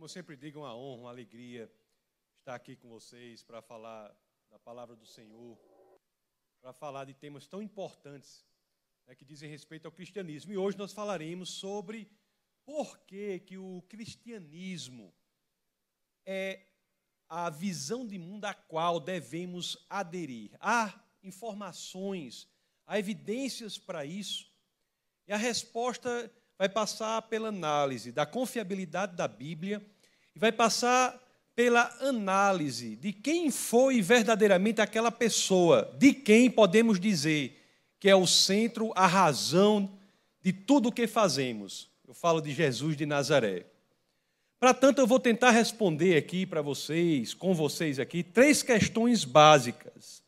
Como eu sempre digo, uma honra, uma alegria estar aqui com vocês para falar da palavra do Senhor, para falar de temas tão importantes né, que dizem respeito ao cristianismo. E hoje nós falaremos sobre por que, que o cristianismo é a visão de mundo a qual devemos aderir. Há informações, há evidências para isso. E a resposta vai passar pela análise da confiabilidade da Bíblia e vai passar pela análise de quem foi verdadeiramente aquela pessoa, de quem podemos dizer que é o centro, a razão de tudo o que fazemos. Eu falo de Jesus de Nazaré. Para tanto, eu vou tentar responder aqui para vocês, com vocês aqui, três questões básicas.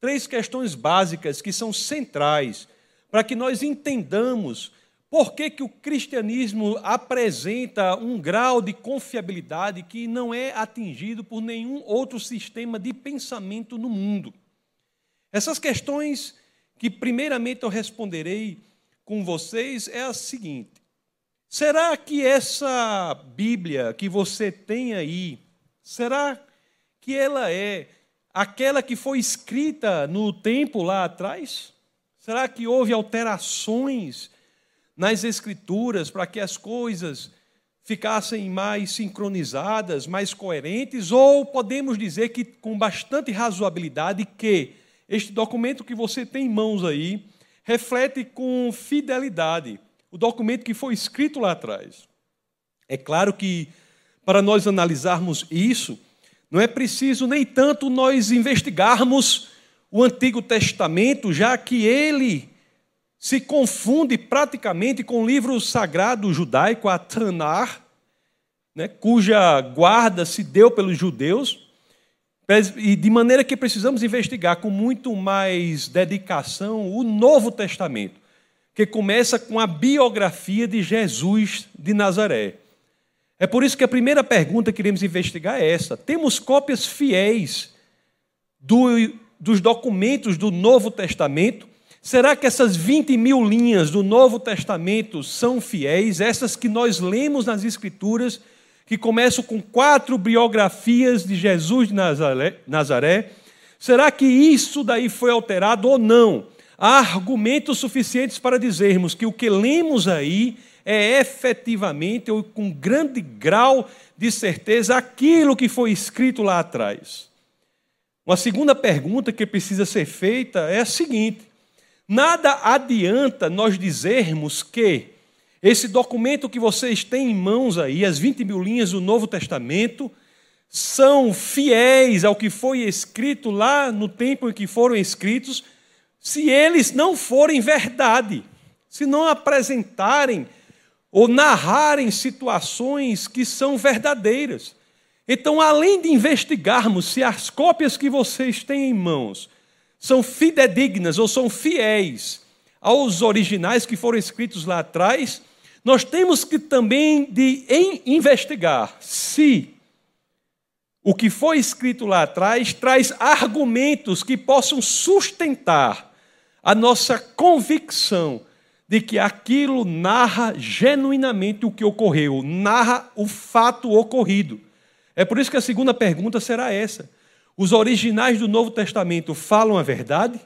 Três questões básicas que são centrais para que nós entendamos por que, que o cristianismo apresenta um grau de confiabilidade que não é atingido por nenhum outro sistema de pensamento no mundo? Essas questões que, primeiramente, eu responderei com vocês é a seguinte: será que essa Bíblia que você tem aí, será que ela é aquela que foi escrita no tempo lá atrás? Será que houve alterações? Nas Escrituras para que as coisas ficassem mais sincronizadas, mais coerentes, ou podemos dizer que com bastante razoabilidade que este documento que você tem em mãos aí reflete com fidelidade o documento que foi escrito lá atrás. É claro que para nós analisarmos isso, não é preciso nem tanto nós investigarmos o Antigo Testamento, já que ele se confunde praticamente com o livro sagrado judaico, a Tanar, né, cuja guarda se deu pelos judeus, e de maneira que precisamos investigar com muito mais dedicação o Novo Testamento, que começa com a biografia de Jesus de Nazaré. É por isso que a primeira pergunta que queremos investigar é essa: temos cópias fiéis do, dos documentos do Novo Testamento Será que essas 20 mil linhas do Novo Testamento são fiéis? Essas que nós lemos nas Escrituras, que começam com quatro biografias de Jesus de Nazaré, Nazaré. Será que isso daí foi alterado ou não? Há argumentos suficientes para dizermos que o que lemos aí é efetivamente, ou com grande grau de certeza, aquilo que foi escrito lá atrás. Uma segunda pergunta que precisa ser feita é a seguinte: Nada adianta nós dizermos que esse documento que vocês têm em mãos aí, as 20 mil linhas do Novo Testamento, são fiéis ao que foi escrito lá no tempo em que foram escritos, se eles não forem verdade, se não apresentarem ou narrarem situações que são verdadeiras. Então, além de investigarmos se as cópias que vocês têm em mãos são fidedignas ou são fiéis aos originais que foram escritos lá atrás, nós temos que também de investigar se o que foi escrito lá atrás traz argumentos que possam sustentar a nossa convicção de que aquilo narra genuinamente o que ocorreu, narra o fato ocorrido. É por isso que a segunda pergunta será essa: os originais do Novo Testamento falam a verdade?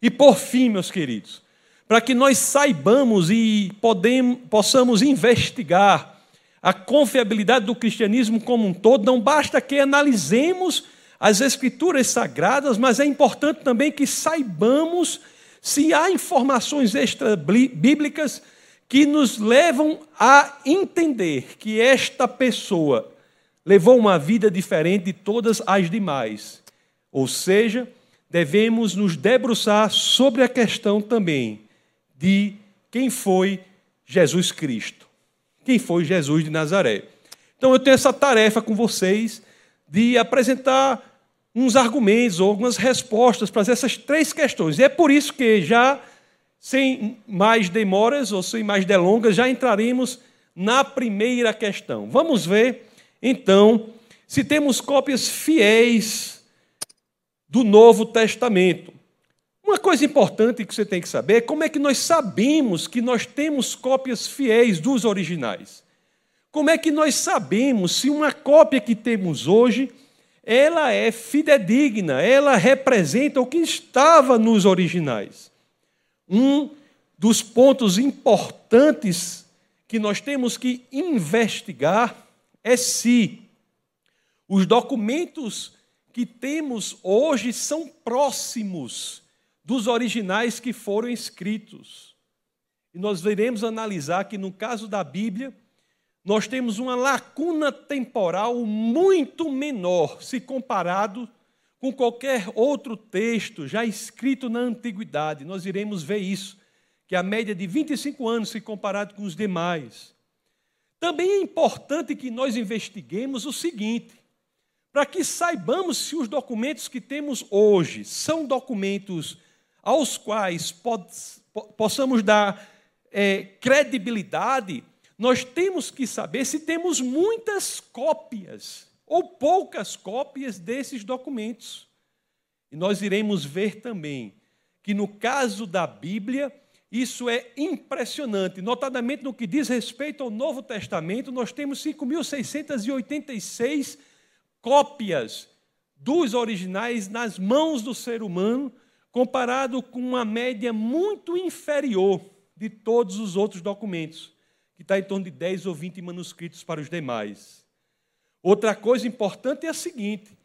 E por fim, meus queridos, para que nós saibamos e podemos, possamos investigar a confiabilidade do cristianismo como um todo, não basta que analisemos as escrituras sagradas, mas é importante também que saibamos se há informações extra-bíblicas que nos levam a entender que esta pessoa levou uma vida diferente de todas as demais. Ou seja, devemos nos debruçar sobre a questão também de quem foi Jesus Cristo. Quem foi Jesus de Nazaré. Então eu tenho essa tarefa com vocês de apresentar uns argumentos ou algumas respostas para essas três questões. E é por isso que já sem mais demoras ou sem mais delongas já entraremos na primeira questão. Vamos ver então, se temos cópias fiéis do Novo Testamento, uma coisa importante que você tem que saber é como é que nós sabemos que nós temos cópias fiéis dos originais. como é que nós sabemos se uma cópia que temos hoje ela é fidedigna, ela representa o que estava nos originais? Um dos pontos importantes que nós temos que investigar é se os documentos que temos hoje são próximos dos originais que foram escritos. E nós veremos analisar que, no caso da Bíblia, nós temos uma lacuna temporal muito menor se comparado com qualquer outro texto já escrito na antiguidade. Nós iremos ver isso, que a média de 25 anos se comparado com os demais. Também é importante que nós investiguemos o seguinte: para que saibamos se os documentos que temos hoje são documentos aos quais possamos dar é, credibilidade, nós temos que saber se temos muitas cópias ou poucas cópias desses documentos. E nós iremos ver também que no caso da Bíblia, isso é impressionante. Notadamente no que diz respeito ao Novo Testamento, nós temos 5.686 cópias dos originais nas mãos do ser humano, comparado com uma média muito inferior de todos os outros documentos, que está em torno de 10 ou 20 manuscritos para os demais. Outra coisa importante é a seguinte: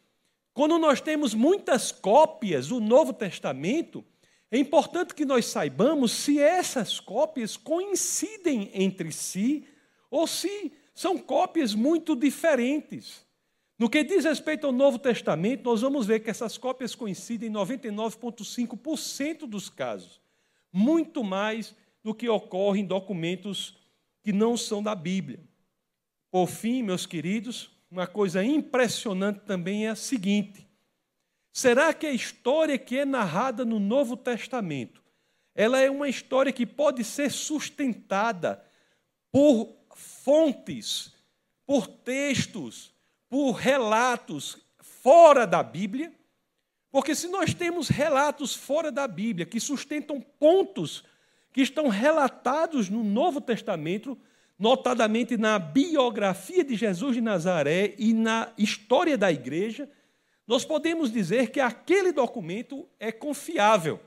quando nós temos muitas cópias do Novo Testamento, é importante que nós saibamos se essas cópias coincidem entre si ou se são cópias muito diferentes. No que diz respeito ao Novo Testamento, nós vamos ver que essas cópias coincidem em 99,5% dos casos, muito mais do que ocorre em documentos que não são da Bíblia. Por fim, meus queridos, uma coisa impressionante também é a seguinte: será que a história que é narrada no Novo Testamento, ela é uma história que pode ser sustentada por fontes, por textos, por relatos fora da Bíblia, porque se nós temos relatos fora da Bíblia que sustentam pontos que estão relatados no Novo Testamento, notadamente na biografia de Jesus de Nazaré e na história da igreja, nós podemos dizer que aquele documento é confiável.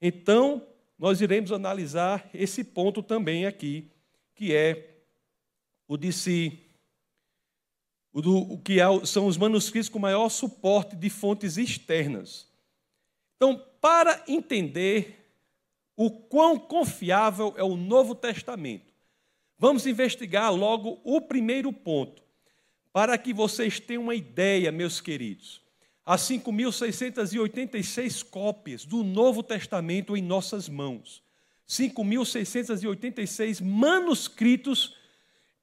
Então, nós iremos analisar esse ponto também aqui, que é o de se o, do, o que são os manuscritos com maior suporte de fontes externas. Então, para entender o quão confiável é o Novo Testamento, vamos investigar logo o primeiro ponto, para que vocês tenham uma ideia, meus queridos. Há 5.686 cópias do Novo Testamento em nossas mãos. 5.686 manuscritos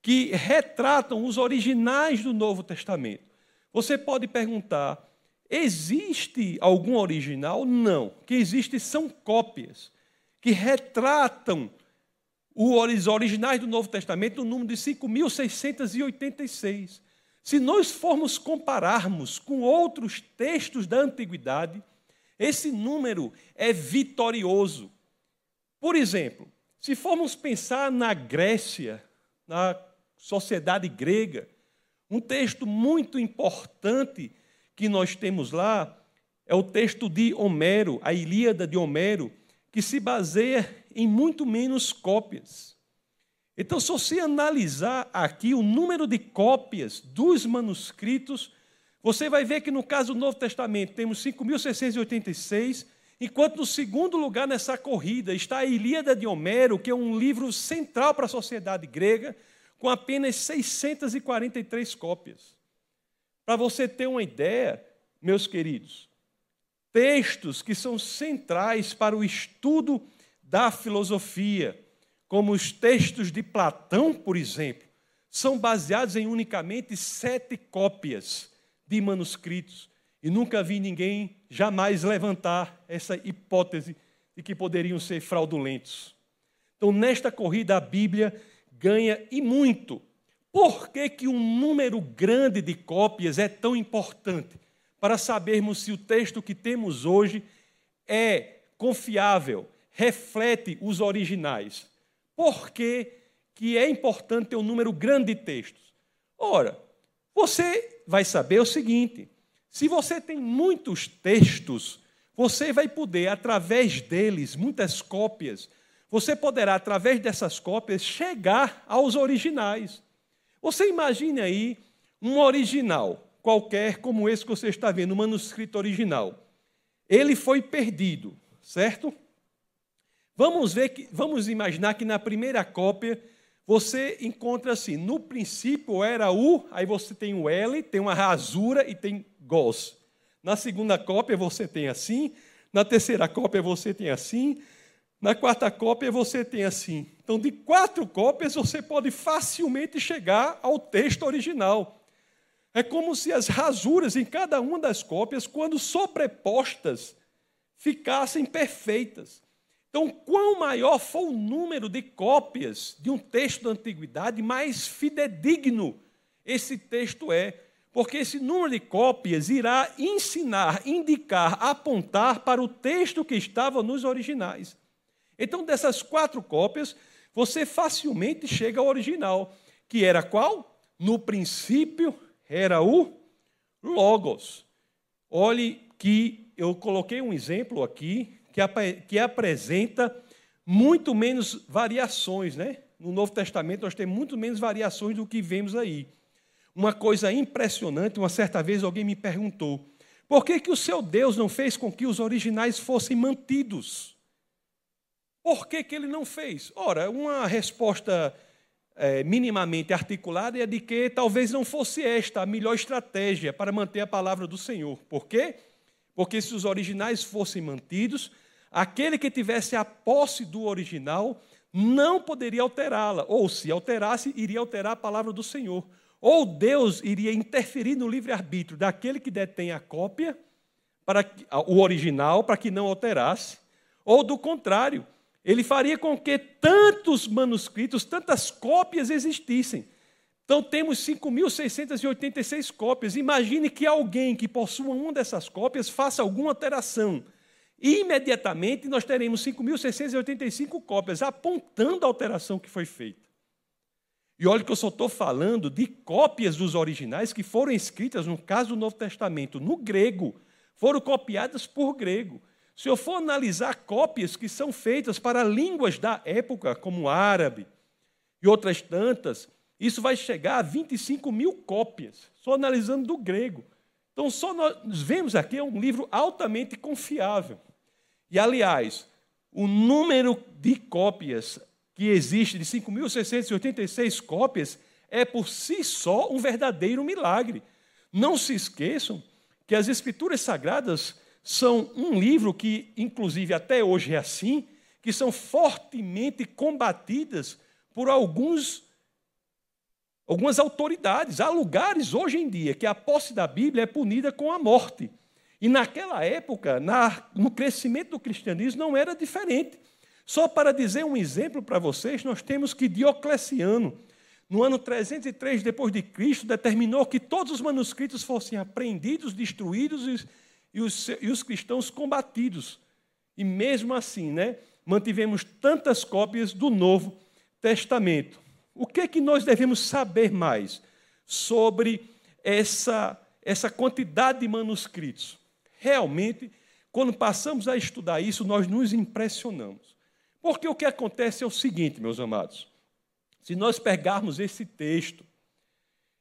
que retratam os originais do Novo Testamento. Você pode perguntar: existe algum original? Não. O que existe são cópias que retratam os originais do Novo Testamento no número de 5.686. Se nós formos compararmos com outros textos da antiguidade, esse número é vitorioso. Por exemplo, se formos pensar na Grécia, na sociedade grega. Um texto muito importante que nós temos lá é o texto de Homero, a Ilíada de Homero, que se baseia em muito menos cópias. Então, se você analisar aqui o número de cópias dos manuscritos, você vai ver que no caso do Novo Testamento temos 5.686, enquanto no segundo lugar nessa corrida está a Ilíada de Homero, que é um livro central para a sociedade grega, com apenas 643 cópias. Para você ter uma ideia, meus queridos, textos que são centrais para o estudo da filosofia, como os textos de Platão, por exemplo, são baseados em unicamente sete cópias de manuscritos. E nunca vi ninguém jamais levantar essa hipótese de que poderiam ser fraudulentos. Então, nesta corrida, a Bíblia ganha e muito. Por que, que um número grande de cópias é tão importante? Para sabermos se o texto que temos hoje é confiável, reflete os originais. Por que, que é importante ter um número grande de textos? Ora, você vai saber o seguinte: se você tem muitos textos, você vai poder, através deles, muitas cópias, você poderá, através dessas cópias, chegar aos originais. Você imagine aí um original qualquer, como esse que você está vendo, um manuscrito original. Ele foi perdido, certo? Vamos ver que, vamos imaginar que na primeira cópia você encontra assim, no princípio era U, aí você tem o L, tem uma rasura e tem gos. Na segunda cópia você tem assim, na terceira cópia você tem assim, na quarta cópia você tem assim. Então, de quatro cópias você pode facilmente chegar ao texto original. É como se as rasuras em cada uma das cópias, quando sobrepostas, ficassem perfeitas. Então, quanto maior for o número de cópias de um texto da antiguidade, mais fidedigno esse texto é porque esse número de cópias irá ensinar, indicar, apontar para o texto que estava nos originais. Então, dessas quatro cópias, você facilmente chega ao original, que era qual? No princípio era o Logos. Olhe que eu coloquei um exemplo aqui que, que apresenta muito menos variações, né? No Novo Testamento nós temos muito menos variações do que vemos aí uma coisa impressionante. Uma certa vez alguém me perguntou: por que, que o seu Deus não fez com que os originais fossem mantidos? Por que, que ele não fez? Ora, uma resposta é, minimamente articulada é de que talvez não fosse esta a melhor estratégia para manter a palavra do Senhor. Por quê? Porque se os originais fossem mantidos, aquele que tivesse a posse do original não poderia alterá-la, ou se alterasse, iria alterar a palavra do Senhor. Ou Deus iria interferir no livre-arbítrio daquele que detém a cópia, para o original, para que não alterasse, ou do contrário, ele faria com que tantos manuscritos, tantas cópias existissem. Então temos 5.686 cópias. Imagine que alguém que possua uma dessas cópias faça alguma alteração. E imediatamente nós teremos 5.685 cópias apontando a alteração que foi feita. E olha que eu só estou falando de cópias dos originais que foram escritas, no caso do Novo Testamento, no grego, foram copiadas por grego. Se eu for analisar cópias que são feitas para línguas da época, como árabe e outras tantas, isso vai chegar a 25 mil cópias, só analisando do grego. Então, só nós vemos aqui é um livro altamente confiável. E, aliás, o número de cópias que existe de 5.686 cópias é por si só um verdadeiro milagre. Não se esqueçam que as Escrituras Sagradas são um livro que, inclusive até hoje é assim, que são fortemente combatidas por alguns algumas autoridades. Há lugares hoje em dia que a posse da Bíblia é punida com a morte. E naquela época, na, no crescimento do cristianismo, não era diferente. Só para dizer um exemplo para vocês, nós temos que Diocleciano, no ano 303 depois de Cristo, determinou que todos os manuscritos fossem apreendidos, destruídos e os, e os cristãos combatidos. E mesmo assim, né, mantivemos tantas cópias do Novo Testamento. O que é que nós devemos saber mais sobre essa, essa quantidade de manuscritos? Realmente, quando passamos a estudar isso, nós nos impressionamos. Porque o que acontece é o seguinte, meus amados: se nós pegarmos esse texto,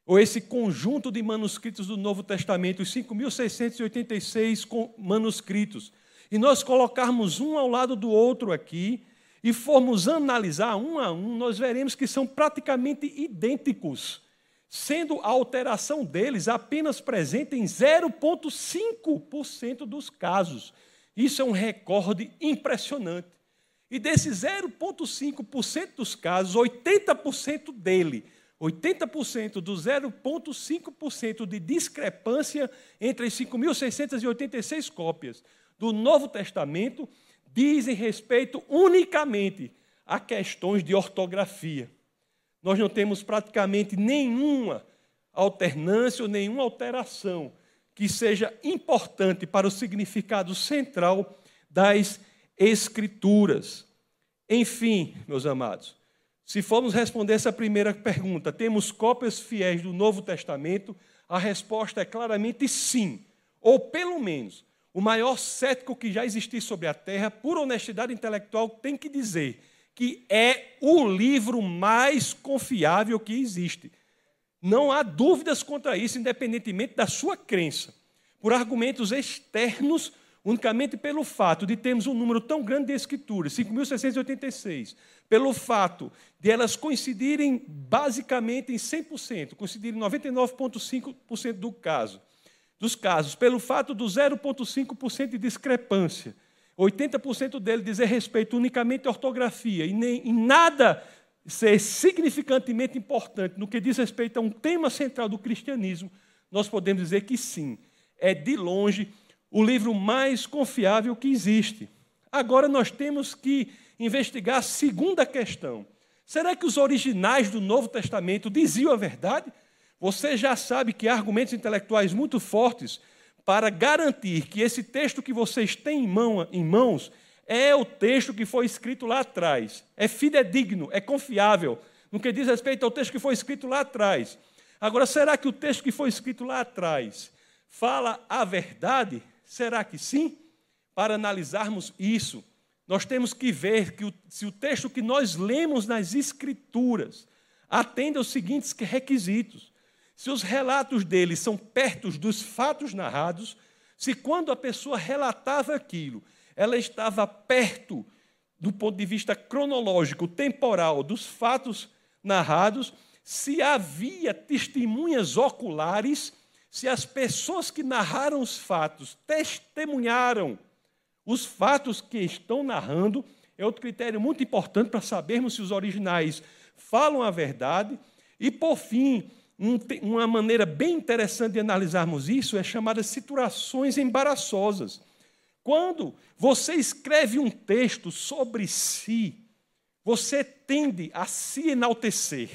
ou esse conjunto de manuscritos do Novo Testamento, os 5.686 manuscritos, e nós colocarmos um ao lado do outro aqui, e formos analisar um a um, nós veremos que são praticamente idênticos, sendo a alteração deles apenas presente em 0,5% dos casos. Isso é um recorde impressionante. E desses 0,5% dos casos, 80% dele, 80% do 0,5% de discrepância entre as 5.686 cópias do Novo Testamento dizem respeito unicamente a questões de ortografia. Nós não temos praticamente nenhuma alternância ou nenhuma alteração que seja importante para o significado central das Escrituras. Enfim, meus amados, Se formos responder essa primeira pergunta, temos cópias fiéis do Novo Testamento? A resposta é claramente sim. Ou pelo menos, o maior cético que já existiu sobre a terra, por honestidade intelectual, tem que dizer que é o livro mais confiável que existe. Não há dúvidas contra isso, independentemente da sua crença. Por argumentos externos, unicamente pelo fato de termos um número tão grande de escrituras, 5.686, pelo fato de elas coincidirem basicamente em 100%, coincidirem em 99,5% do caso, dos casos, pelo fato do 0,5% de discrepância, 80% dele dizer respeito unicamente à ortografia e nem em nada ser significantemente importante no que diz respeito a um tema central do cristianismo, nós podemos dizer que sim, é de longe o livro mais confiável que existe. Agora nós temos que investigar a segunda questão. Será que os originais do Novo Testamento diziam a verdade? Você já sabe que há argumentos intelectuais muito fortes para garantir que esse texto que vocês têm em, mão, em mãos é o texto que foi escrito lá atrás. É fidedigno, é confiável, no que diz respeito ao texto que foi escrito lá atrás. Agora, será que o texto que foi escrito lá atrás fala a verdade? Será que sim? Para analisarmos isso, nós temos que ver que o, se o texto que nós lemos nas Escrituras atende aos seguintes requisitos. Se os relatos dele são perto dos fatos narrados, se quando a pessoa relatava aquilo, ela estava perto do ponto de vista cronológico, temporal, dos fatos narrados, se havia testemunhas oculares, se as pessoas que narraram os fatos testemunharam os fatos que estão narrando, é outro critério muito importante para sabermos se os originais falam a verdade. E, por fim, uma maneira bem interessante de analisarmos isso é chamada situações embaraçosas. Quando você escreve um texto sobre si, você tende a se enaltecer.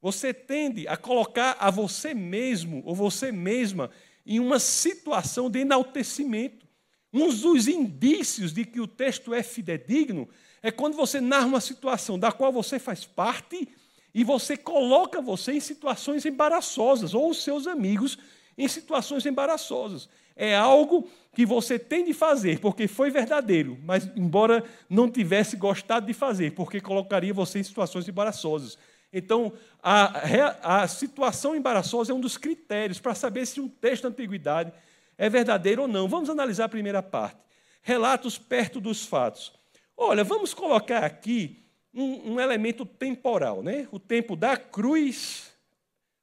Você tende a colocar a você mesmo ou você mesma em uma situação de enaltecimento. Um dos indícios de que o texto é fidedigno é quando você narra uma situação da qual você faz parte e você coloca você em situações embaraçosas, ou os seus amigos em situações embaraçosas. É algo que você tem de fazer porque foi verdadeiro, mas embora não tivesse gostado de fazer, porque colocaria você em situações embaraçosas. Então, a, a situação embaraçosa é um dos critérios para saber se um texto da antiguidade é verdadeiro ou não. Vamos analisar a primeira parte. Relatos perto dos fatos. Olha, vamos colocar aqui um, um elemento temporal, né? O tempo da cruz,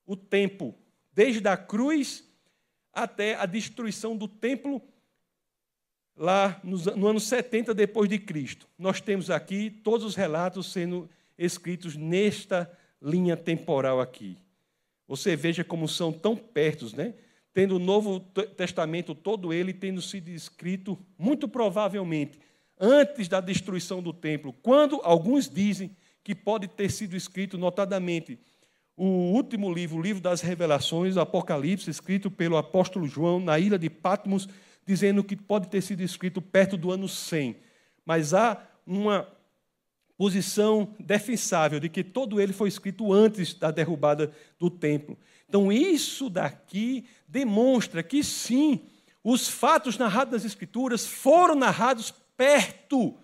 o tempo desde a cruz até a destruição do templo lá no ano 70 depois de Cristo. Nós temos aqui todos os relatos sendo escritos nesta linha temporal aqui. Você veja como são tão pertos, né? Tendo o Novo Testamento todo ele tendo sido escrito muito provavelmente antes da destruição do templo, quando alguns dizem que pode ter sido escrito notadamente o último livro, o livro das revelações, Apocalipse, escrito pelo apóstolo João na ilha de Patmos, dizendo que pode ter sido escrito perto do ano 100. Mas há uma posição defensável de que todo ele foi escrito antes da derrubada do templo. Então, isso daqui demonstra que sim, os fatos narrados nas Escrituras foram narrados perto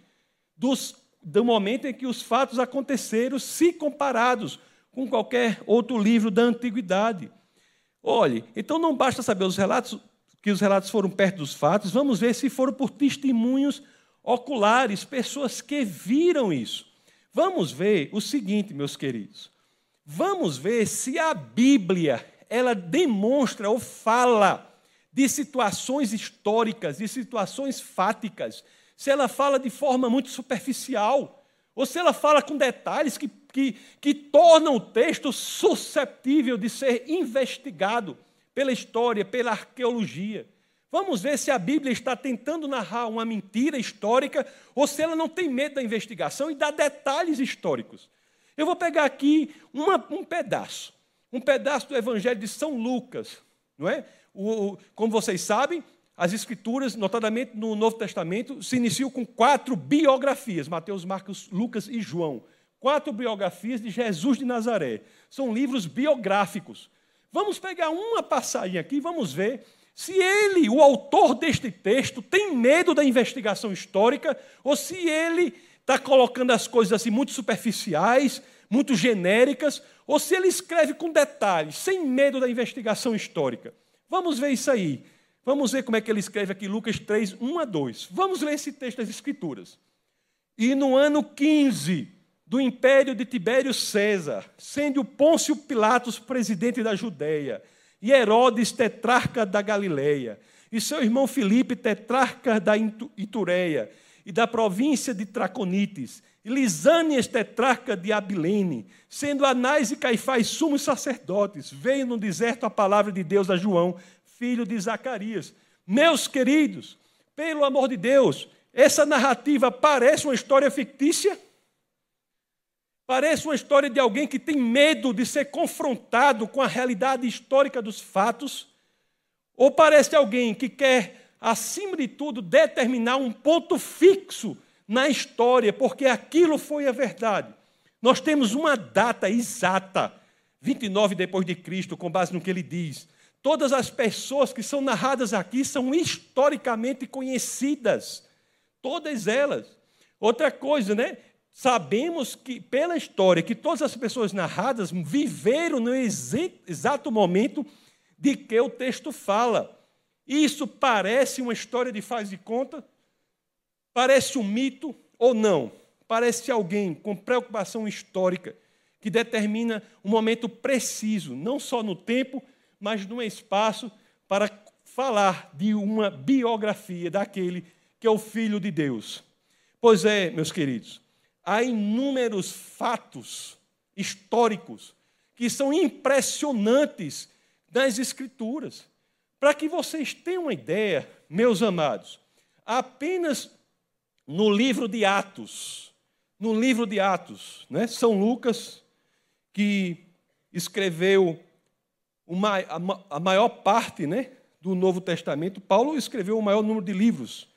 dos, do momento em que os fatos aconteceram, se comparados com qualquer outro livro da antiguidade. Olhe, então não basta saber os relatos, que os relatos foram perto dos fatos, vamos ver se foram por testemunhos oculares, pessoas que viram isso. Vamos ver o seguinte, meus queridos. Vamos ver se a Bíblia ela demonstra ou fala de situações históricas, de situações fáticas, se ela fala de forma muito superficial, ou se ela fala com detalhes que, que, que tornam o texto susceptível de ser investigado pela história, pela arqueologia. Vamos ver se a Bíblia está tentando narrar uma mentira histórica ou se ela não tem medo da investigação e dá detalhes históricos. Eu vou pegar aqui uma, um pedaço, um pedaço do Evangelho de São Lucas, não é? O, como vocês sabem, as Escrituras, notadamente no Novo Testamento, se iniciam com quatro biografias: Mateus, Marcos, Lucas e João. quatro biografias de Jesus de Nazaré. São livros biográficos. Vamos pegar uma passagem aqui e vamos ver se ele, o autor deste texto, tem medo da investigação histórica ou se ele está colocando as coisas assim muito superficiais, muito genéricas, ou se ele escreve com detalhes, sem medo da investigação histórica. Vamos ver isso aí. Vamos ver como é que ele escreve aqui, Lucas 3, 1 a 2. Vamos ler esse texto das Escrituras. E no ano 15 do império de Tibério César, sendo Pôncio Pilatos presidente da Judéia, e Herodes tetrarca da Galileia, e seu irmão Filipe tetrarca da Itureia e da província de Traconites, e Lisânias tetrarca de Abilene, sendo Anás e Caifás sumos sacerdotes, veio no deserto a palavra de Deus a João, filho de Zacarias. Meus queridos, pelo amor de Deus, essa narrativa parece uma história fictícia? Parece uma história de alguém que tem medo de ser confrontado com a realidade histórica dos fatos? Ou parece alguém que quer, acima de tudo, determinar um ponto fixo na história, porque aquilo foi a verdade? Nós temos uma data exata, 29 depois de Cristo, com base no que ele diz. Todas as pessoas que são narradas aqui são historicamente conhecidas, todas elas. Outra coisa, né? sabemos que, pela história, que todas as pessoas narradas viveram no exato momento de que o texto fala. Isso parece uma história de faz de conta? Parece um mito ou não? Parece alguém com preocupação histórica que determina um momento preciso, não só no tempo, mas no espaço, para falar de uma biografia daquele que é o Filho de Deus. Pois é, meus queridos, há inúmeros fatos históricos que são impressionantes nas Escrituras. Para que vocês tenham uma ideia, meus amados, apenas no livro de Atos, no livro de Atos, né, São Lucas, que escreveu uma, a maior parte né, do Novo Testamento, Paulo escreveu o maior número de livros,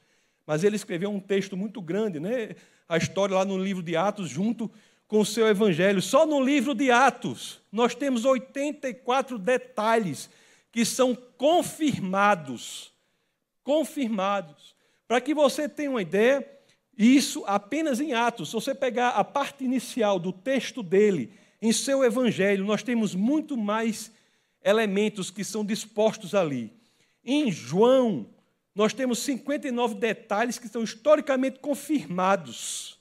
mas ele escreveu um texto muito grande, né? a história lá no livro de Atos, junto com o seu evangelho. Só no livro de Atos, nós temos 84 detalhes que são confirmados. Confirmados. Para que você tenha uma ideia, isso apenas em Atos. Se você pegar a parte inicial do texto dele, em seu evangelho, nós temos muito mais elementos que são dispostos ali. Em João, nós temos 59 detalhes que são historicamente confirmados.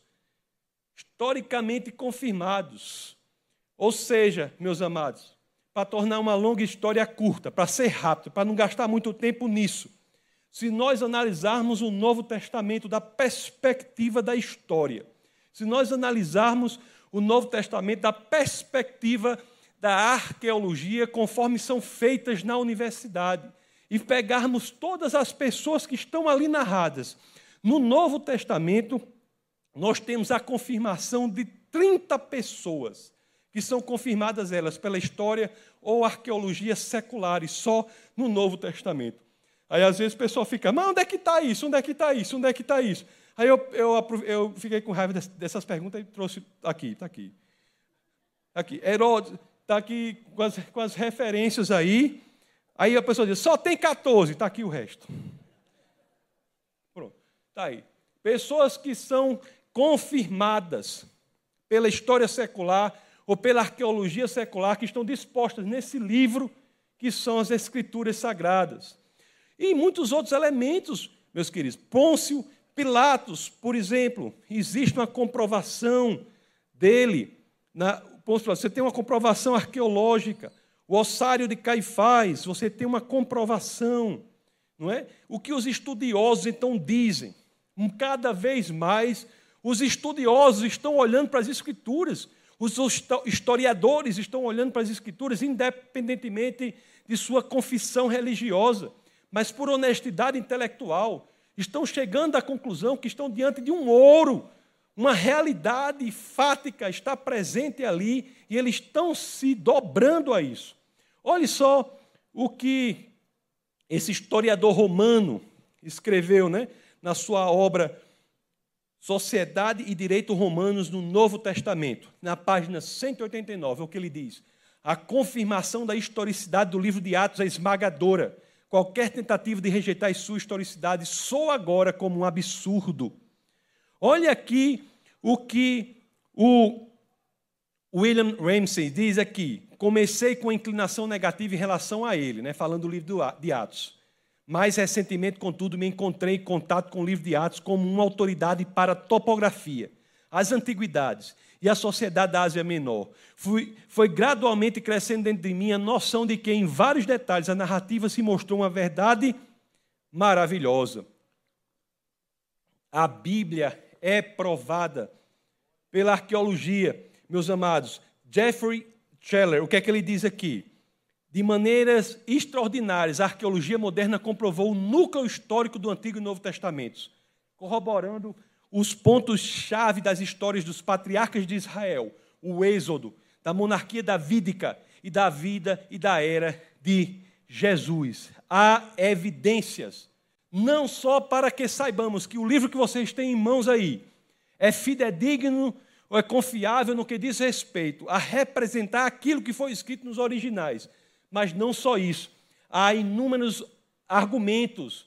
Historicamente confirmados. Ou seja, meus amados, para tornar uma longa história curta, para ser rápido, para não gastar muito tempo nisso, se nós analisarmos o Novo Testamento da perspectiva da história, se nós analisarmos o Novo Testamento da perspectiva da arqueologia, conforme são feitas na universidade, e pegarmos todas as pessoas que estão ali narradas. No Novo Testamento, nós temos a confirmação de 30 pessoas, que são confirmadas elas pela história ou arqueologia seculares, só no Novo Testamento. Aí às vezes o pessoal fica, mas onde é que está isso? Onde é que está isso? Onde é que está isso? Aí eu, eu, eu fiquei com raiva dessas perguntas e trouxe aqui, está aqui. Aqui, Herodes, está aqui com as, com as referências aí. Aí a pessoa diz, só tem 14, está aqui o resto. Pronto, está aí. Pessoas que são confirmadas pela história secular ou pela arqueologia secular, que estão dispostas nesse livro, que são as Escrituras Sagradas. E muitos outros elementos, meus queridos. Pôncio Pilatos, por exemplo, existe uma comprovação dele. Na, Você tem uma comprovação arqueológica. O ossário de Caifás, você tem uma comprovação, não é? O que os estudiosos então dizem? Cada vez mais os estudiosos estão olhando para as escrituras, os historiadores estão olhando para as escrituras independentemente de sua confissão religiosa, mas por honestidade intelectual, estão chegando à conclusão que estão diante de um ouro, uma realidade fática está presente ali e eles estão se dobrando a isso. Olhe só o que esse historiador romano escreveu né, na sua obra Sociedade e Direito Romanos no Novo Testamento, na página 189, é o que ele diz. A confirmação da historicidade do livro de Atos é esmagadora. Qualquer tentativa de rejeitar sua historicidade soa agora como um absurdo. Olha aqui o que o William Ramsey diz aqui. Comecei com inclinação negativa em relação a ele, né, falando do livro de Atos. Mais recentemente, contudo, me encontrei em contato com o livro de Atos como uma autoridade para topografia, as antiguidades e a sociedade da Ásia Menor. Fui, foi gradualmente crescendo dentro de mim a noção de que, em vários detalhes, a narrativa se mostrou uma verdade maravilhosa. A Bíblia é provada pela arqueologia, meus amados. Jeffrey Scheller, o que é que ele diz aqui? De maneiras extraordinárias, a arqueologia moderna comprovou o núcleo histórico do Antigo e Novo Testamentos, corroborando os pontos-chave das histórias dos patriarcas de Israel, o êxodo, da monarquia davídica e da vida e da era de Jesus. Há evidências, não só para que saibamos que o livro que vocês têm em mãos aí é fidedigno ou é confiável no que diz respeito a representar aquilo que foi escrito nos originais, mas não só isso. Há inúmeros argumentos,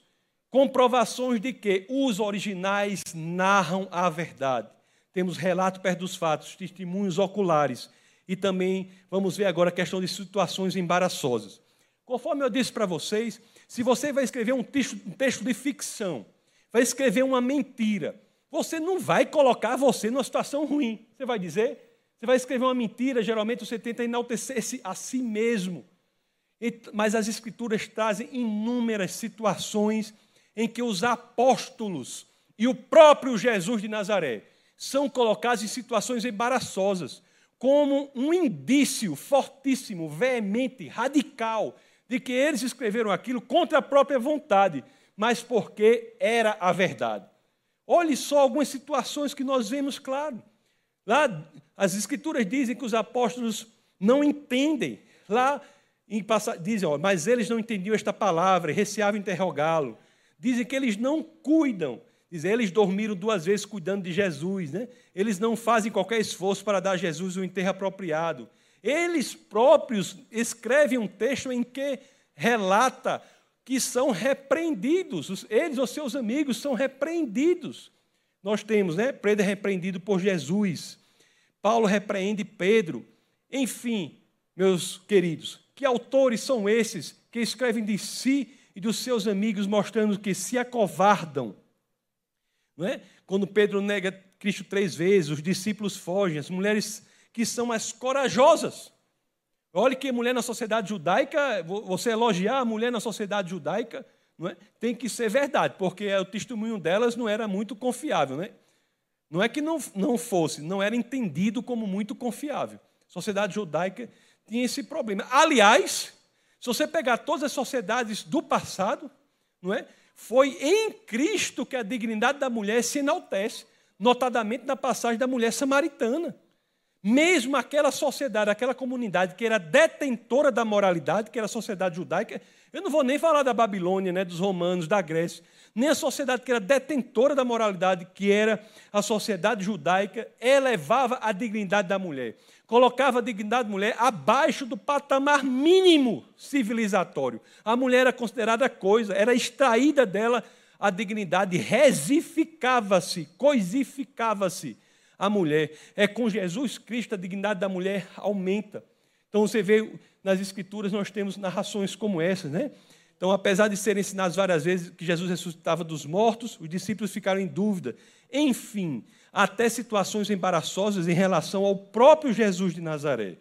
comprovações de que os originais narram a verdade. Temos relato perto dos fatos, testemunhos oculares. E também vamos ver agora a questão de situações embaraçosas. Conforme eu disse para vocês, se você vai escrever um texto, um texto de ficção, vai escrever uma mentira, você não vai colocar você numa situação ruim. Você vai dizer, você vai escrever uma mentira, geralmente você tenta enaltecer-se a si mesmo. Mas as Escrituras trazem inúmeras situações em que os apóstolos e o próprio Jesus de Nazaré são colocados em situações embaraçosas, como um indício fortíssimo, veemente, radical, de que eles escreveram aquilo contra a própria vontade, mas porque era a verdade. Olhe só algumas situações que nós vemos claro. Lá as escrituras dizem que os apóstolos não entendem. Lá dizem, ó, mas eles não entendiam esta palavra, receavam interrogá-lo. Dizem que eles não cuidam. Dizem, eles dormiram duas vezes cuidando de Jesus. Né? Eles não fazem qualquer esforço para dar a Jesus o enterro apropriado. Eles próprios escrevem um texto em que relata que são repreendidos. Eles ou seus amigos são repreendidos. Nós temos, né? Pedro é repreendido por Jesus. Paulo repreende Pedro. Enfim, meus queridos, que autores são esses que escrevem de si e dos seus amigos, mostrando que se acovardam? Não é? Quando Pedro nega Cristo três vezes, os discípulos fogem, as mulheres que são as corajosas. Olhe que mulher na sociedade judaica, você elogiar a mulher na sociedade judaica, não é? tem que ser verdade, porque o testemunho delas não era muito confiável. Né? Não é que não, não fosse, não era entendido como muito confiável. A sociedade judaica tinha esse problema. Aliás, se você pegar todas as sociedades do passado, não é? Foi em Cristo que a dignidade da mulher se enaltece, notadamente na passagem da mulher samaritana. Mesmo aquela sociedade, aquela comunidade que era detentora da moralidade, que era a sociedade judaica, eu não vou nem falar da Babilônia, né, dos romanos, da Grécia, nem a sociedade que era detentora da moralidade, que era a sociedade judaica, elevava a dignidade da mulher colocava a dignidade da mulher abaixo do patamar mínimo civilizatório. A mulher era considerada coisa, era extraída dela a dignidade, resificava-se, coisificava-se a mulher. É com Jesus Cristo a dignidade da mulher aumenta. Então você vê nas Escrituras nós temos narrações como essas, né? Então, apesar de serem ensinados várias vezes que Jesus ressuscitava dos mortos, os discípulos ficaram em dúvida. Enfim, até situações embaraçosas em relação ao próprio Jesus de Nazaré.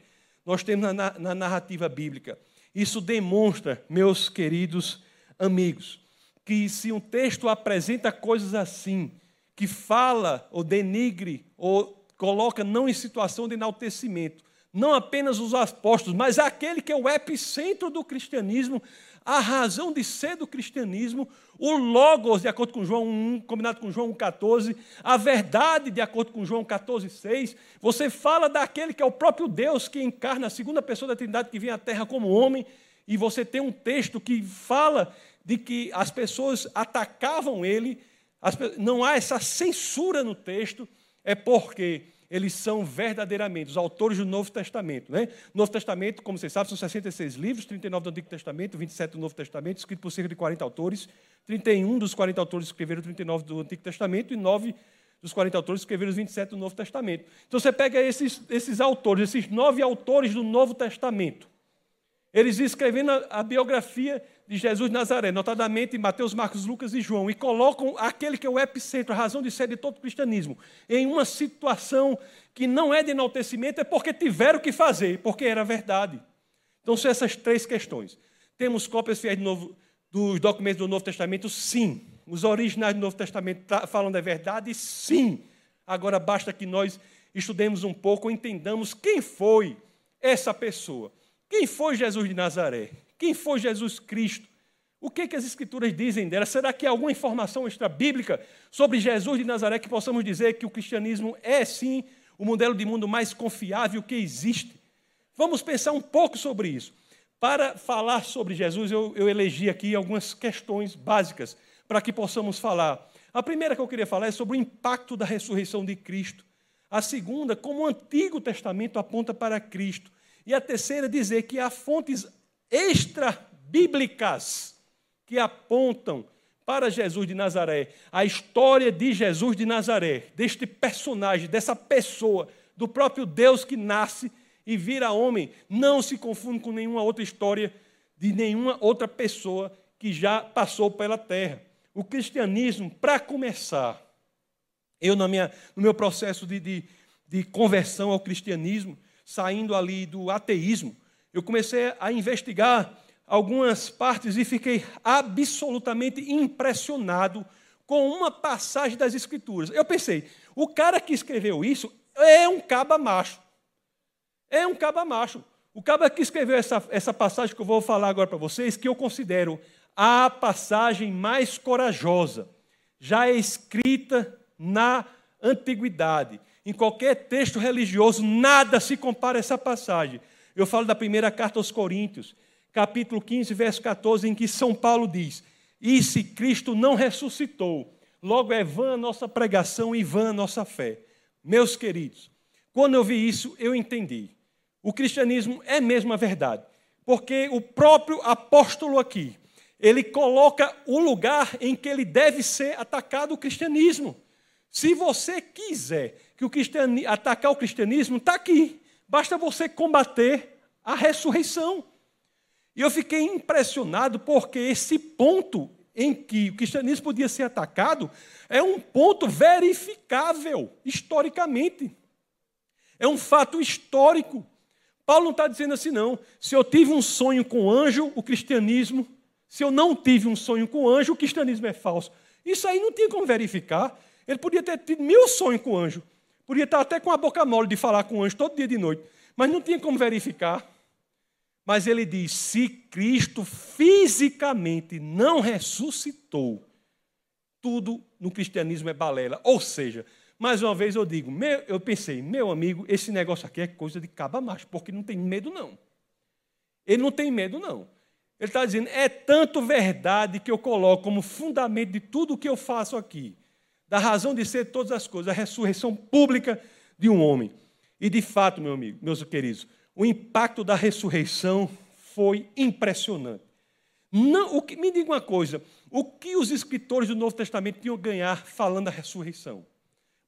Nós temos na, na narrativa bíblica. Isso demonstra, meus queridos amigos, que se um texto apresenta coisas assim, que fala ou denigre ou coloca não em situação de enaltecimento, não apenas os apóstolos, mas aquele que é o epicentro do cristianismo, a razão de ser do cristianismo, o Logos, de acordo com João 1, combinado com João 1,14, a verdade, de acordo com João 14,6. Você fala daquele que é o próprio Deus que encarna a segunda pessoa da Trindade que vem à Terra como homem, e você tem um texto que fala de que as pessoas atacavam ele, não há essa censura no texto, é porque eles são verdadeiramente os autores do Novo Testamento. Né? Novo Testamento, como vocês sabem, são 66 livros, 39 do Antigo Testamento, 27 do Novo Testamento, escrito por cerca de 40 autores. 31 dos 40 autores escreveram 39 do Antigo Testamento e 9 dos 40 autores escreveram os 27 do Novo Testamento. Então você pega esses, esses autores, esses nove autores do Novo Testamento. Eles escrevendo a, a biografia de Jesus de Nazaré, notadamente Mateus, Marcos, Lucas e João, e colocam aquele que é o epicentro, a razão de ser de todo o cristianismo, em uma situação que não é de enaltecimento, é porque tiveram que fazer, porque era verdade. Então são essas três questões. Temos cópias fiéis novo, dos documentos do Novo Testamento? Sim. Os originais do Novo Testamento falam da verdade? Sim. Agora basta que nós estudemos um pouco, entendamos quem foi essa pessoa. Quem foi Jesus de Nazaré? Quem foi Jesus Cristo? O que, que as Escrituras dizem dela? Será que há alguma informação extra-bíblica sobre Jesus de Nazaré que possamos dizer que o cristianismo é, sim, o modelo de mundo mais confiável que existe? Vamos pensar um pouco sobre isso. Para falar sobre Jesus, eu, eu elegi aqui algumas questões básicas para que possamos falar. A primeira que eu queria falar é sobre o impacto da ressurreição de Cristo. A segunda, como o Antigo Testamento aponta para Cristo. E a terceira, dizer que há fontes extra-bíblicas que apontam para Jesus de Nazaré, a história de Jesus de Nazaré, deste personagem, dessa pessoa, do próprio Deus que nasce e vira homem, não se confunde com nenhuma outra história de nenhuma outra pessoa que já passou pela terra. O cristianismo, para começar, eu, na minha, no meu processo de, de, de conversão ao cristianismo, saindo ali do ateísmo, eu comecei a investigar algumas partes e fiquei absolutamente impressionado com uma passagem das Escrituras. Eu pensei, o cara que escreveu isso é um caba macho. É um caba macho. O caba que escreveu essa, essa passagem que eu vou falar agora para vocês, que eu considero a passagem mais corajosa já escrita na antiguidade. Em qualquer texto religioso, nada se compara a essa passagem. Eu falo da primeira carta aos Coríntios, capítulo 15, verso 14, em que São Paulo diz: E se Cristo não ressuscitou, logo é vã a nossa pregação e vã a nossa fé. Meus queridos, quando eu vi isso, eu entendi. O cristianismo é mesmo a verdade, porque o próprio apóstolo aqui, ele coloca o lugar em que ele deve ser atacado o cristianismo. Se você quiser que o cristianismo, atacar o cristianismo, está aqui. Basta você combater a ressurreição. E eu fiquei impressionado porque esse ponto em que o cristianismo podia ser atacado é um ponto verificável historicamente. É um fato histórico. Paulo não está dizendo assim, não. Se eu tive um sonho com anjo, o cristianismo. Se eu não tive um sonho com anjo, o cristianismo é falso. Isso aí não tinha como verificar. Ele podia ter tido mil sonhos com anjo. Podia estar até com a boca mole de falar com o anjo todo dia de noite, mas não tinha como verificar. Mas ele diz: se Cristo fisicamente não ressuscitou, tudo no cristianismo é balela. Ou seja, mais uma vez eu digo, meu, eu pensei, meu amigo, esse negócio aqui é coisa de caba macho, porque não tem medo, não. Ele não tem medo, não. Ele está dizendo, é tanto verdade que eu coloco como fundamento de tudo o que eu faço aqui da razão de ser todas as coisas, a ressurreição pública de um homem. E de fato, meu amigo, meus queridos, o impacto da ressurreição foi impressionante. Não, o que, me diga uma coisa: o que os escritores do Novo Testamento tinham a ganhar falando da ressurreição?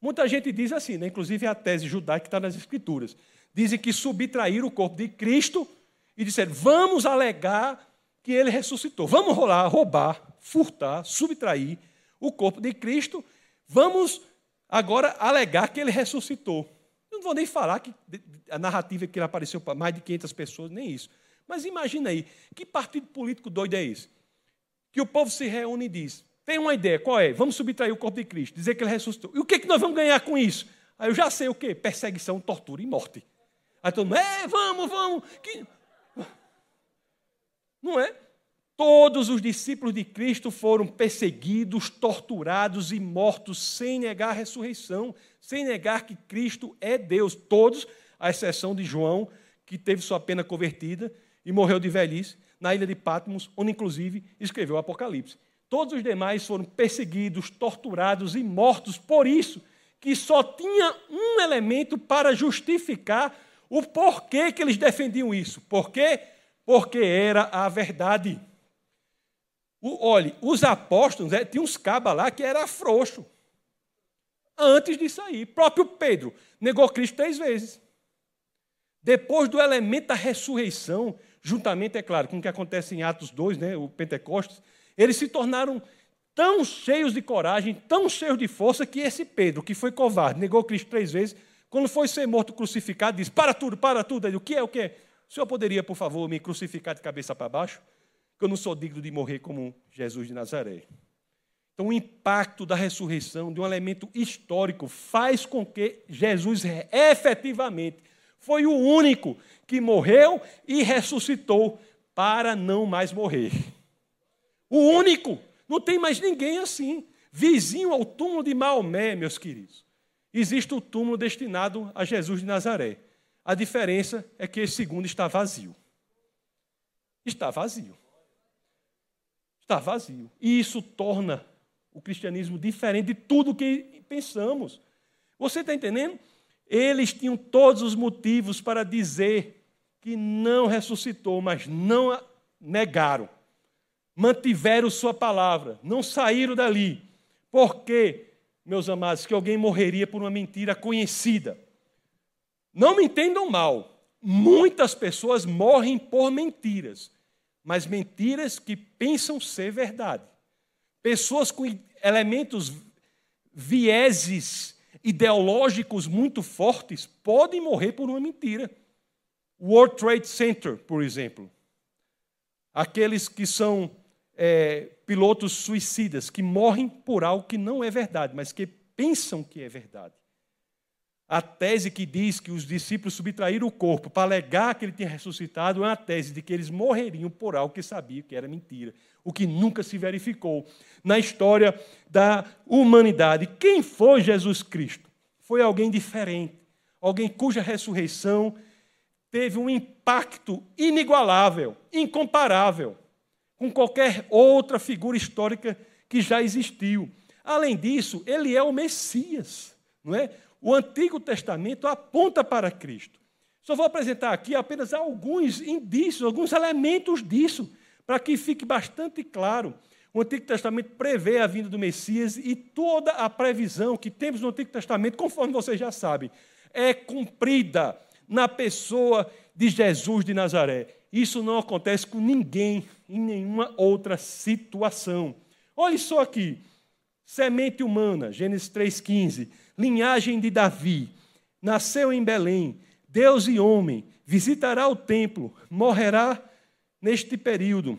Muita gente diz assim, né? inclusive a tese judaica que está nas Escrituras. Dizem que subtraíram o corpo de Cristo e disseram: vamos alegar que ele ressuscitou. Vamos rolar, roubar, furtar, subtrair o corpo de Cristo Vamos agora alegar que ele ressuscitou. Eu não vou nem falar que a narrativa é que ele apareceu para mais de 500 pessoas, nem isso. Mas imagina aí, que partido político doido é esse? Que o povo se reúne e diz: tem uma ideia, qual é? Vamos subtrair o corpo de Cristo, dizer que ele ressuscitou. E o que, é que nós vamos ganhar com isso? Aí eu já sei o quê? Perseguição, tortura e morte. Aí todo mundo, é, vamos, vamos. Que... Não é? Todos os discípulos de Cristo foram perseguidos, torturados e mortos sem negar a ressurreição, sem negar que Cristo é Deus. Todos, à exceção de João, que teve sua pena convertida e morreu de velhice na ilha de Patmos, onde inclusive escreveu o Apocalipse. Todos os demais foram perseguidos, torturados e mortos por isso, que só tinha um elemento para justificar o porquê que eles defendiam isso. Por quê? Porque era a verdade. O, olhe, os apóstolos, é, tinha uns cabas lá que era frouxo. Antes disso aí, próprio Pedro negou Cristo três vezes. Depois do elemento da ressurreição, juntamente, é claro, com o que acontece em Atos 2, né, o Pentecostes, eles se tornaram tão cheios de coragem, tão cheios de força, que esse Pedro, que foi covarde, negou Cristo três vezes, quando foi ser morto crucificado, disse: Para tudo, para tudo. Ele, o que é, o que é? O senhor poderia, por favor, me crucificar de cabeça para baixo? Que eu não sou digno de morrer como Jesus de Nazaré. Então, o impacto da ressurreição, de um elemento histórico, faz com que Jesus efetivamente foi o único que morreu e ressuscitou para não mais morrer. O único. Não tem mais ninguém assim. Vizinho ao túmulo de Maomé, meus queridos. Existe o túmulo destinado a Jesus de Nazaré. A diferença é que esse segundo está vazio. Está vazio. Está vazio. E isso torna o cristianismo diferente de tudo que pensamos. Você está entendendo? Eles tinham todos os motivos para dizer que não ressuscitou, mas não negaram. Mantiveram sua palavra, não saíram dali. Por quê, meus amados, que alguém morreria por uma mentira conhecida? Não me entendam mal. Muitas pessoas morrem por mentiras, mas mentiras que pensam ser verdade. Pessoas com elementos, vieses ideológicos muito fortes podem morrer por uma mentira. World Trade Center, por exemplo. Aqueles que são é, pilotos suicidas, que morrem por algo que não é verdade, mas que pensam que é verdade. A tese que diz que os discípulos subtraíram o corpo para alegar que ele tinha ressuscitado é uma tese de que eles morreriam por algo que sabiam que era mentira, o que nunca se verificou na história da humanidade. Quem foi Jesus Cristo? Foi alguém diferente, alguém cuja ressurreição teve um impacto inigualável, incomparável com qualquer outra figura histórica que já existiu. Além disso, ele é o Messias, não é? O Antigo Testamento aponta para Cristo. Só vou apresentar aqui apenas alguns indícios, alguns elementos disso, para que fique bastante claro. O Antigo Testamento prevê a vinda do Messias e toda a previsão que temos no Antigo Testamento, conforme vocês já sabem, é cumprida na pessoa de Jesus de Nazaré. Isso não acontece com ninguém em nenhuma outra situação. Olha só aqui. Semente humana, Gênesis 3,15 linhagem de Davi, nasceu em Belém, Deus e homem, visitará o templo, morrerá neste período.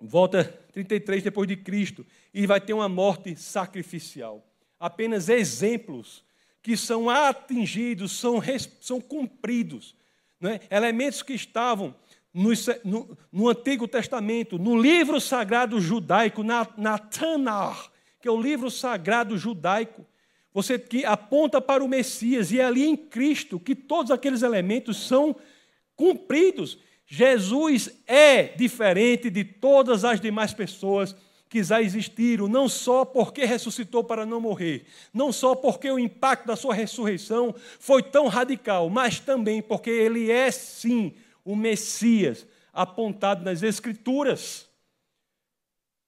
Volta 33 depois de Cristo e vai ter uma morte sacrificial. Apenas exemplos que são atingidos, são, são cumpridos. Né? Elementos que estavam no, no, no, Antigo Testamento, no livro sagrado judaico, na, na Tanar, que é o livro sagrado judaico, você que aponta para o Messias, e é ali em Cristo que todos aqueles elementos são cumpridos. Jesus é diferente de todas as demais pessoas que já existiram, não só porque ressuscitou para não morrer, não só porque o impacto da sua ressurreição foi tão radical, mas também porque ele é sim o Messias apontado nas Escrituras.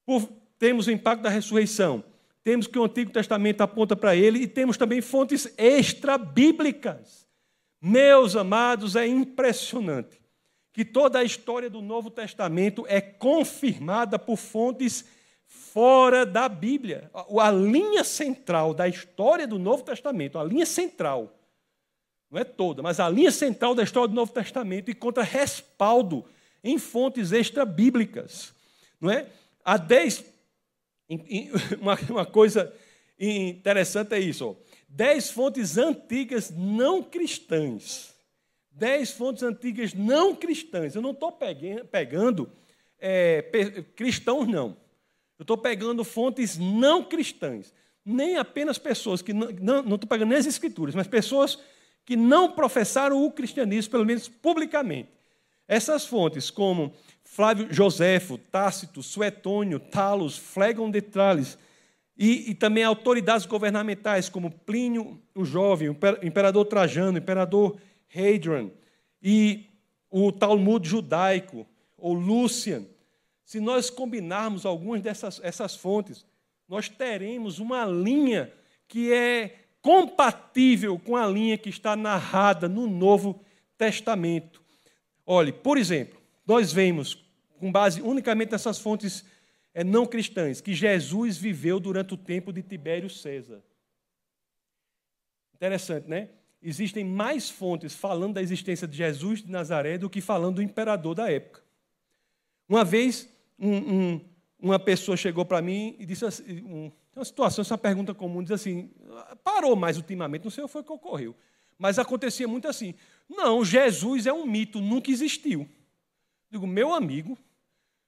Por, temos o impacto da ressurreição, temos que o Antigo Testamento aponta para ele e temos também fontes extra-bíblicas. Meus amados, é impressionante que toda a história do Novo Testamento é confirmada por fontes fora da Bíblia. A linha central da história do Novo Testamento, a linha central, não é toda, mas a linha central da história do Novo Testamento encontra respaldo em fontes extra-bíblicas. Não é? Há dez uma, coisa interessante é isso. Ó. Dez fontes antigas não cristãs. Dez fontes antigas não cristãs. Eu não estou pegando é, cristãos, não. Eu estou pegando fontes não cristãs. Nem apenas pessoas que. Não estou pegando nem as escrituras, mas pessoas que não professaram o cristianismo, pelo menos publicamente. Essas fontes, como Flávio Joséfo, Tácito, Suetônio, Talos, Flegon de Trales, e, e, também autoridades governamentais, como Plínio o Jovem, o imperador Trajano, o imperador Hadrian, e o Talmud judaico, ou Lucian. Se nós combinarmos algumas dessas essas fontes, nós teremos uma linha que é compatível com a linha que está narrada no Novo Testamento. Olhe, por exemplo, nós vemos, com base unicamente nessas fontes é, não cristãs, que Jesus viveu durante o tempo de Tibério César. Interessante, né? Existem mais fontes falando da existência de Jesus de Nazaré do que falando do imperador da época. Uma vez, um, um, uma pessoa chegou para mim e disse assim, um, uma situação, essa pergunta comum, diz assim, parou mais ultimamente, não sei o que ocorreu. Mas acontecia muito assim, não, Jesus é um mito, nunca existiu. Digo, meu amigo,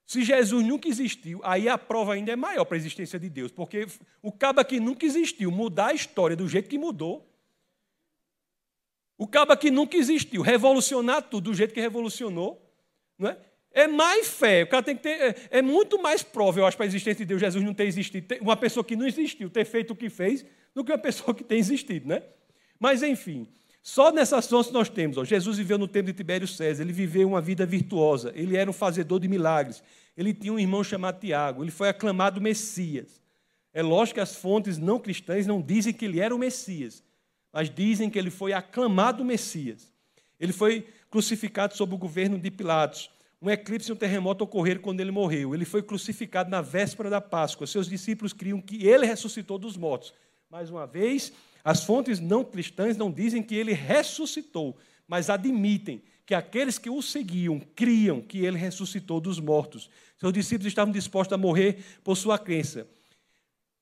se Jesus nunca existiu, aí a prova ainda é maior para a existência de Deus, porque o caba que nunca existiu, mudar a história do jeito que mudou, o caba que nunca existiu, revolucionar tudo do jeito que revolucionou, não é? É mais fé. O cara tem que ter. É, é muito mais prova, eu acho, para a existência de Deus, Jesus não ter existido. Uma pessoa que não existiu ter feito o que fez, do que uma pessoa que tem existido, né? Mas, enfim. Só nessas fontes nós temos. Ó, Jesus viveu no tempo de Tibério César, ele viveu uma vida virtuosa, ele era um fazedor de milagres, ele tinha um irmão chamado Tiago, ele foi aclamado Messias. É lógico que as fontes não cristãs não dizem que ele era o Messias, mas dizem que ele foi aclamado Messias. Ele foi crucificado sob o governo de Pilatos. Um eclipse e um terremoto ocorreram quando ele morreu. Ele foi crucificado na véspera da Páscoa. Seus discípulos criam que ele ressuscitou dos mortos. Mais uma vez, as fontes não cristãs não dizem que ele ressuscitou, mas admitem que aqueles que o seguiam criam que ele ressuscitou dos mortos. Seus discípulos estavam dispostos a morrer por sua crença.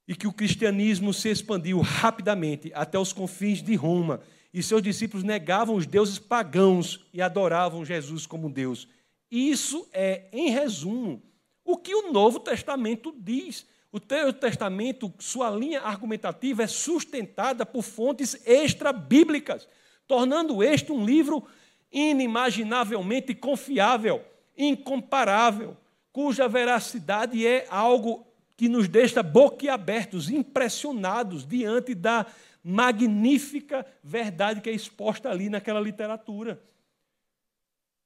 E que o cristianismo se expandiu rapidamente até os confins de Roma. E seus discípulos negavam os deuses pagãos e adoravam Jesus como Deus. Isso é, em resumo, o que o Novo Testamento diz. O Novo Testamento, sua linha argumentativa é sustentada por fontes extra-bíblicas, tornando este um livro inimaginavelmente confiável, incomparável, cuja veracidade é algo que nos deixa boquiabertos, impressionados diante da magnífica verdade que é exposta ali naquela literatura.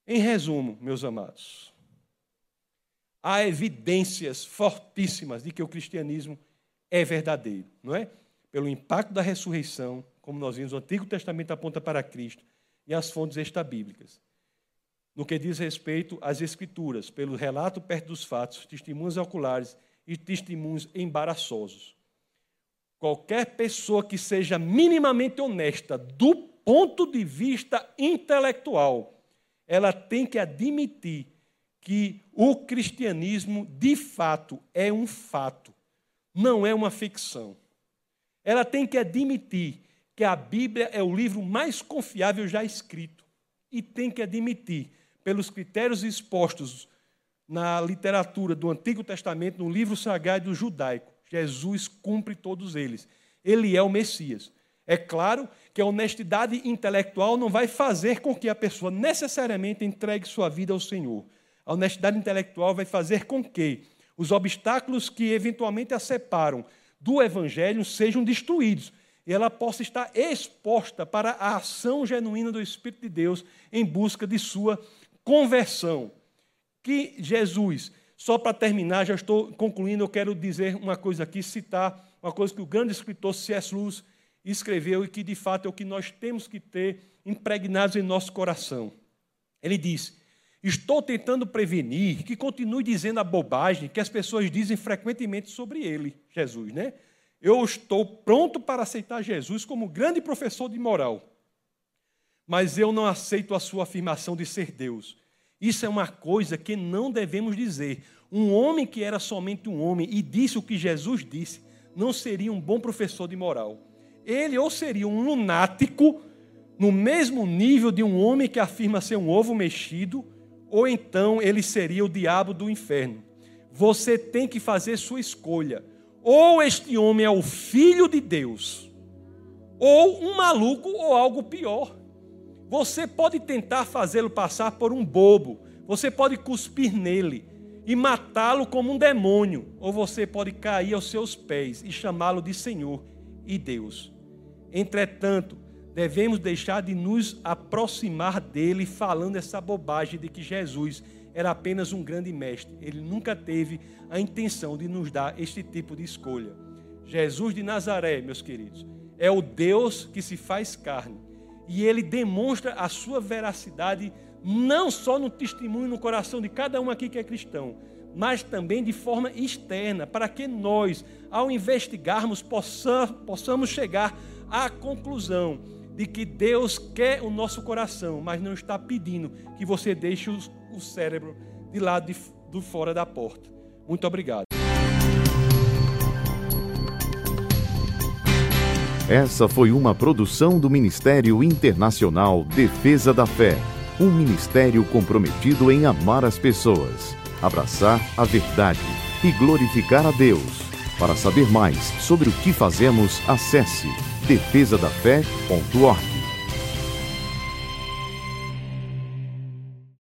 Em resumo, meus amados, há evidências fortíssimas de que o cristianismo é verdadeiro, não é? Pelo impacto da ressurreição, como nós vimos, o Antigo Testamento aponta para Cristo e as fontes extrabíblicas. No que diz respeito às Escrituras, pelo relato perto dos fatos, testemunhos oculares e testemunhos embaraçosos. Qualquer pessoa que seja minimamente honesta do ponto de vista intelectual, ela tem que admitir que o cristianismo, de fato, é um fato, não é uma ficção. Ela tem que admitir que a Bíblia é o livro mais confiável já escrito e tem que admitir, pelos critérios expostos na literatura do Antigo Testamento, no livro sagrado judaico, Jesus cumpre todos eles. Ele é o Messias. É claro que a honestidade intelectual não vai fazer com que a pessoa necessariamente entregue sua vida ao Senhor. A honestidade intelectual vai fazer com que os obstáculos que eventualmente a separam do Evangelho sejam destruídos e ela possa estar exposta para a ação genuína do Espírito de Deus em busca de sua conversão. Que Jesus, só para terminar, já estou concluindo, eu quero dizer uma coisa aqui, citar uma coisa que o grande escritor C.S. Lewis escreveu e que de fato é o que nós temos que ter impregnados em nosso coração. Ele diz: Estou tentando prevenir que continue dizendo a bobagem que as pessoas dizem frequentemente sobre ele, Jesus, né? Eu estou pronto para aceitar Jesus como grande professor de moral, mas eu não aceito a sua afirmação de ser Deus. Isso é uma coisa que não devemos dizer. Um homem que era somente um homem e disse o que Jesus disse, não seria um bom professor de moral. Ele ou seria um lunático, no mesmo nível de um homem que afirma ser um ovo mexido, ou então ele seria o diabo do inferno. Você tem que fazer sua escolha. Ou este homem é o filho de Deus, ou um maluco ou algo pior. Você pode tentar fazê-lo passar por um bobo, Você pode cuspir nele e matá-lo como um demônio, ou você pode cair aos seus pés e chamá-lo de Senhor e Deus. Entretanto, devemos deixar de nos aproximar dele falando essa bobagem de que Jesus era apenas um grande mestre. Ele nunca teve a intenção de nos dar este tipo de escolha. Jesus de Nazaré, meus queridos, é o Deus que se faz carne. E ele demonstra a sua veracidade não só no testemunho no coração de cada um aqui que é cristão, mas também de forma externa, para que nós, ao investigarmos, possamos chegar à conclusão de que Deus quer o nosso coração, mas não está pedindo que você deixe o, cérebro de lado de, do fora da porta. Muito obrigado. Essa foi uma produção do Ministério Internacional Defesa da Fé, um ministério comprometido em amar as pessoas, abraçar a verdade e glorificar a Deus. Para saber mais sobre o que fazemos, acesse defesadafé.org.